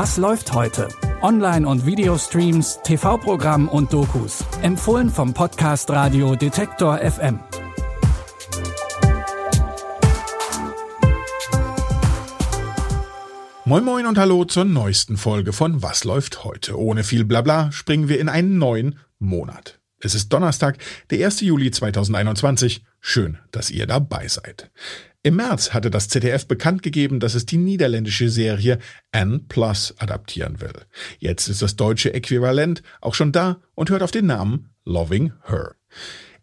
Was läuft heute? Online- und Videostreams, TV-Programm und Dokus. Empfohlen vom Podcast Radio Detektor FM. Moin Moin und Hallo zur neuesten Folge von Was läuft heute? Ohne viel Blabla springen wir in einen neuen Monat. Es ist Donnerstag, der 1. Juli 2021. Schön, dass ihr dabei seid. Im März hatte das ZDF bekannt gegeben, dass es die niederländische Serie N Plus adaptieren will. Jetzt ist das deutsche Äquivalent auch schon da und hört auf den Namen Loving Her.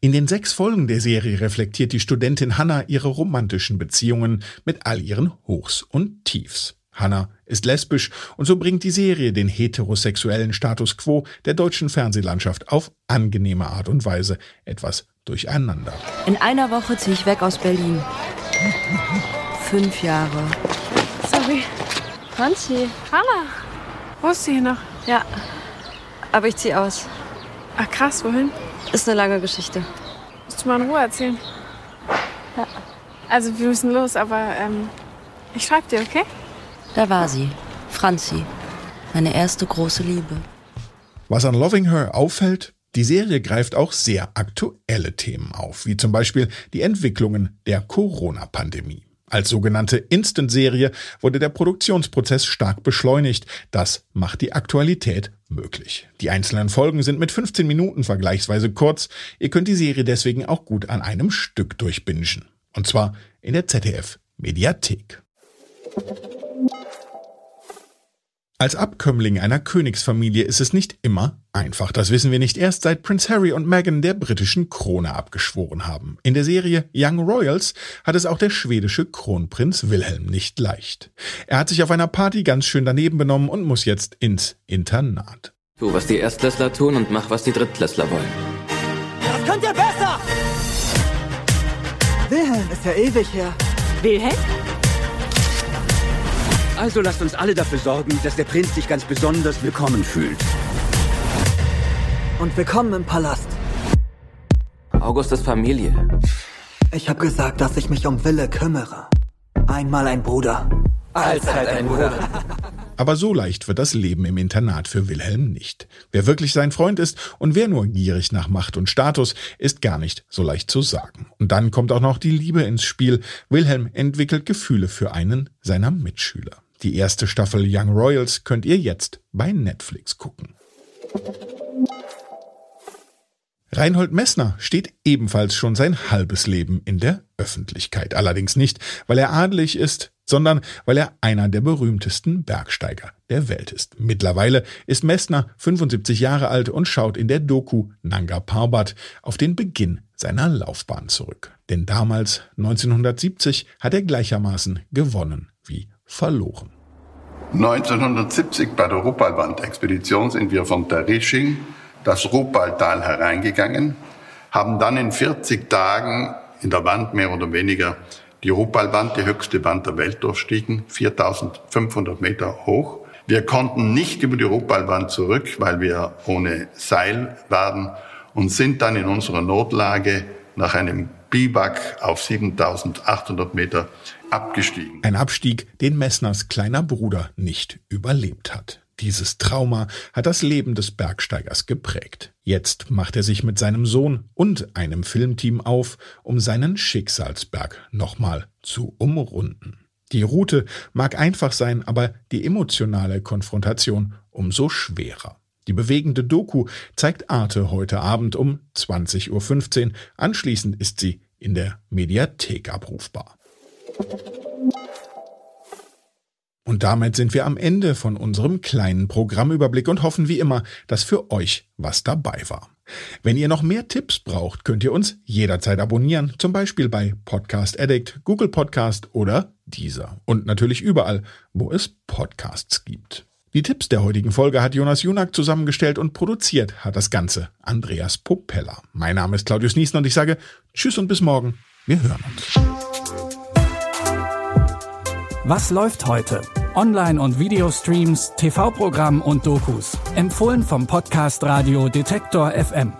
In den sechs Folgen der Serie reflektiert die Studentin Hannah ihre romantischen Beziehungen mit all ihren Hochs und Tiefs. Hannah ist lesbisch und so bringt die Serie den heterosexuellen Status quo der deutschen Fernsehlandschaft auf angenehme Art und Weise etwas durcheinander. In einer Woche ziehe ich weg aus Berlin. Fünf Jahre. Sorry. Franzi. Hannah. Wo ist sie hier noch? Ja. Aber ich ziehe aus. Ach krass, wohin? Ist eine lange Geschichte. Musst du mal in Ruhe erzählen. Ja. Also wir müssen los, aber ähm, ich schreib dir, okay? Da war sie. Franzi. Meine erste große Liebe. Was an Loving Her auffällt, die Serie greift auch sehr aktuelle Themen auf, wie zum Beispiel die Entwicklungen der Corona-Pandemie. Als sogenannte Instant-Serie wurde der Produktionsprozess stark beschleunigt. Das macht die Aktualität möglich. Die einzelnen Folgen sind mit 15 Minuten vergleichsweise kurz. Ihr könnt die Serie deswegen auch gut an einem Stück durchbingen. Und zwar in der ZDF Mediathek. Als Abkömmling einer Königsfamilie ist es nicht immer einfach. Das wissen wir nicht erst seit Prince Harry und Meghan der britischen Krone abgeschworen haben. In der Serie Young Royals hat es auch der schwedische Kronprinz Wilhelm nicht leicht. Er hat sich auf einer Party ganz schön daneben benommen und muss jetzt ins Internat. Tu, was die Erstklässler tun und mach, was die Drittklässler wollen. Das könnt ihr besser! Wilhelm ist ja ewig her. Wilhelm? Also lasst uns alle dafür sorgen, dass der Prinz sich ganz besonders willkommen fühlt. Und willkommen im Palast. Augustus Familie. Ich habe gesagt, dass ich mich um Wille kümmere. Einmal ein Bruder. Allzeit ein Bruder. Aber so leicht wird das Leben im Internat für Wilhelm nicht. Wer wirklich sein Freund ist und wer nur gierig nach Macht und Status, ist gar nicht so leicht zu sagen. Und dann kommt auch noch die Liebe ins Spiel. Wilhelm entwickelt Gefühle für einen seiner Mitschüler. Die erste Staffel Young Royals könnt ihr jetzt bei Netflix gucken. Reinhold Messner steht ebenfalls schon sein halbes Leben in der Öffentlichkeit. Allerdings nicht, weil er adelig ist, sondern weil er einer der berühmtesten Bergsteiger der Welt ist. Mittlerweile ist Messner 75 Jahre alt und schaut in der Doku Nanga Parbat auf den Beginn seiner Laufbahn zurück. Denn damals, 1970, hat er gleichermaßen gewonnen wie verloren. 1970 bei der Rupalband-Expedition sind wir von der Risching das Rupaltal hereingegangen, haben dann in 40 Tagen in der Wand mehr oder weniger die Rupalwand, die höchste Wand der Welt durchstiegen, 4500 Meter hoch. Wir konnten nicht über die Rupalwand zurück, weil wir ohne Seil waren und sind dann in unserer Notlage nach einem Biwak auf 7800 Meter abgestiegen. Ein Abstieg, den Messners kleiner Bruder nicht überlebt hat. Dieses Trauma hat das Leben des Bergsteigers geprägt. Jetzt macht er sich mit seinem Sohn und einem Filmteam auf, um seinen Schicksalsberg nochmal zu umrunden. Die Route mag einfach sein, aber die emotionale Konfrontation umso schwerer. Die bewegende Doku zeigt Arte heute Abend um 20.15 Uhr. Anschließend ist sie in der Mediathek abrufbar. Und damit sind wir am Ende von unserem kleinen Programmüberblick und hoffen wie immer, dass für euch was dabei war. Wenn ihr noch mehr Tipps braucht, könnt ihr uns jederzeit abonnieren, zum Beispiel bei Podcast Addict, Google Podcast oder dieser. Und natürlich überall, wo es Podcasts gibt. Die Tipps der heutigen Folge hat Jonas Junak zusammengestellt und produziert hat das Ganze Andreas Popella. Mein Name ist Claudius Niesen und ich sage Tschüss und bis morgen. Wir hören uns. Was läuft heute? Online- und Videostreams, TV-Programm und Dokus. Empfohlen vom Podcast Radio Detektor FM.